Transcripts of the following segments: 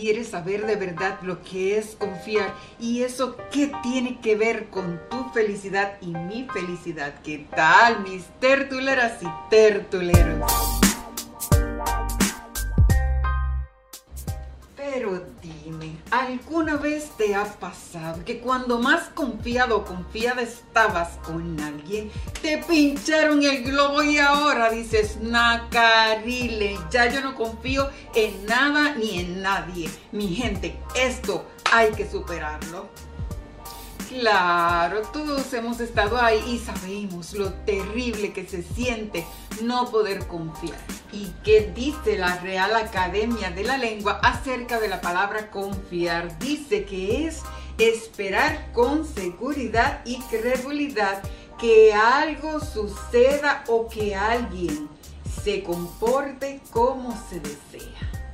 quieres saber de verdad lo que es confiar y eso qué tiene que ver con tu felicidad y mi felicidad. ¿Qué tal, mis tertuleras y tertuleros? Dime, ¿alguna vez te ha pasado que cuando más confiado o confiada estabas con alguien, te pincharon el globo y ahora dices, nacarile, ya yo no confío en nada ni en nadie? Mi gente, esto hay que superarlo. Claro, todos hemos estado ahí y sabemos lo terrible que se siente no poder confiar. ¿Y qué dice la Real Academia de la Lengua acerca de la palabra confiar? Dice que es esperar con seguridad y credulidad que algo suceda o que alguien se comporte como se desea.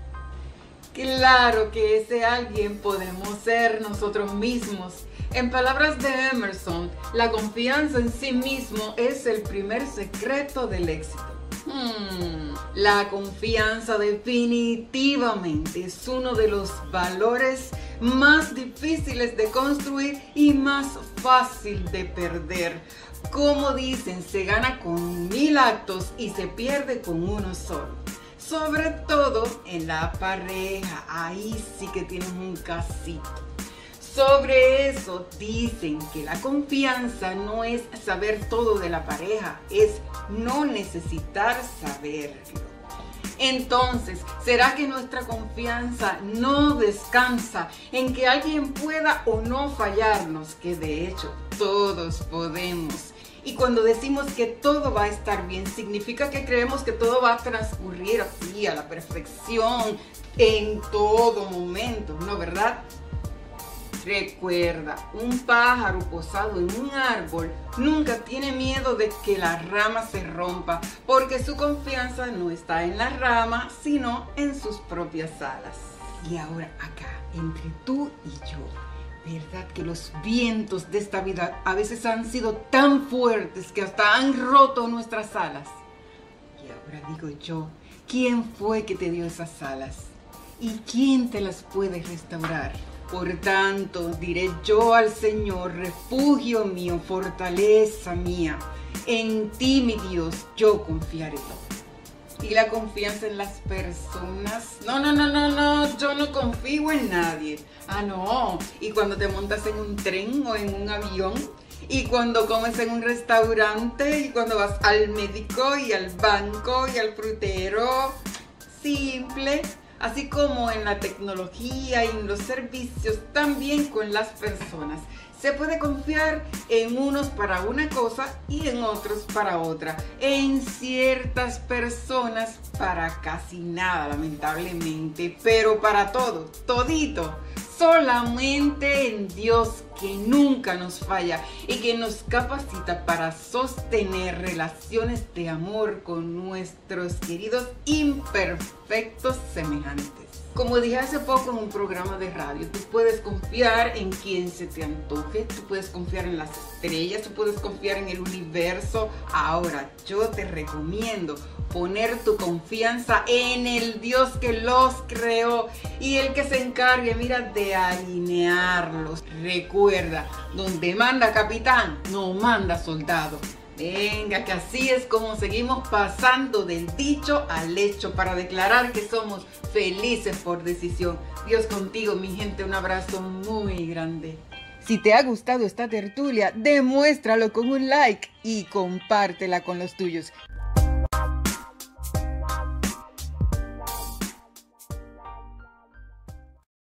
Claro que ese alguien podemos ser nosotros mismos en palabras de Emerson, la confianza en sí mismo es el primer secreto del éxito. Hmm, la confianza definitivamente es uno de los valores más difíciles de construir y más fácil de perder. Como dicen, se gana con mil actos y se pierde con uno solo. Sobre todo en la pareja, ahí sí que tienen un casito. Sobre eso dicen que la confianza no es saber todo de la pareja, es no necesitar saberlo. Entonces, ¿será que nuestra confianza no descansa en que alguien pueda o no fallarnos? Que de hecho todos podemos. Y cuando decimos que todo va a estar bien, significa que creemos que todo va a transcurrir así, a la perfección, en todo momento, ¿no verdad? Recuerda, un pájaro posado en un árbol nunca tiene miedo de que la rama se rompa, porque su confianza no está en la rama, sino en sus propias alas. Y ahora acá, entre tú y yo, ¿verdad que los vientos de esta vida a veces han sido tan fuertes que hasta han roto nuestras alas? Y ahora digo yo, ¿quién fue que te dio esas alas? ¿Y quién te las puede restaurar? Por tanto, diré yo al Señor, refugio mío, fortaleza mía, en ti, mi Dios, yo confiaré. Y la confianza en las personas. No, no, no, no, no, yo no confío en nadie. Ah, no. Y cuando te montas en un tren o en un avión, y cuando comes en un restaurante, y cuando vas al médico y al banco y al frutero, simple, así como en la tecnología y en los servicios, también con las personas. Se puede confiar en unos para una cosa y en otros para otra. En ciertas personas para casi nada, lamentablemente, pero para todo, todito solamente en Dios que nunca nos falla y que nos capacita para sostener relaciones de amor con nuestros queridos imperfectos semejantes. Como dije hace poco en un programa de radio, tú puedes confiar en quien se te antoje, tú puedes confiar en las estrellas, tú puedes confiar en el universo. Ahora, yo te recomiendo poner tu confianza en el Dios que los creó y el que se encargue, mira, de alinearlos. Recuerda, donde manda capitán, no manda soldado. Venga, que así es como seguimos pasando del dicho al hecho para declarar que somos felices por decisión. Dios contigo, mi gente, un abrazo muy grande. Si te ha gustado esta tertulia, demuéstralo con un like y compártela con los tuyos.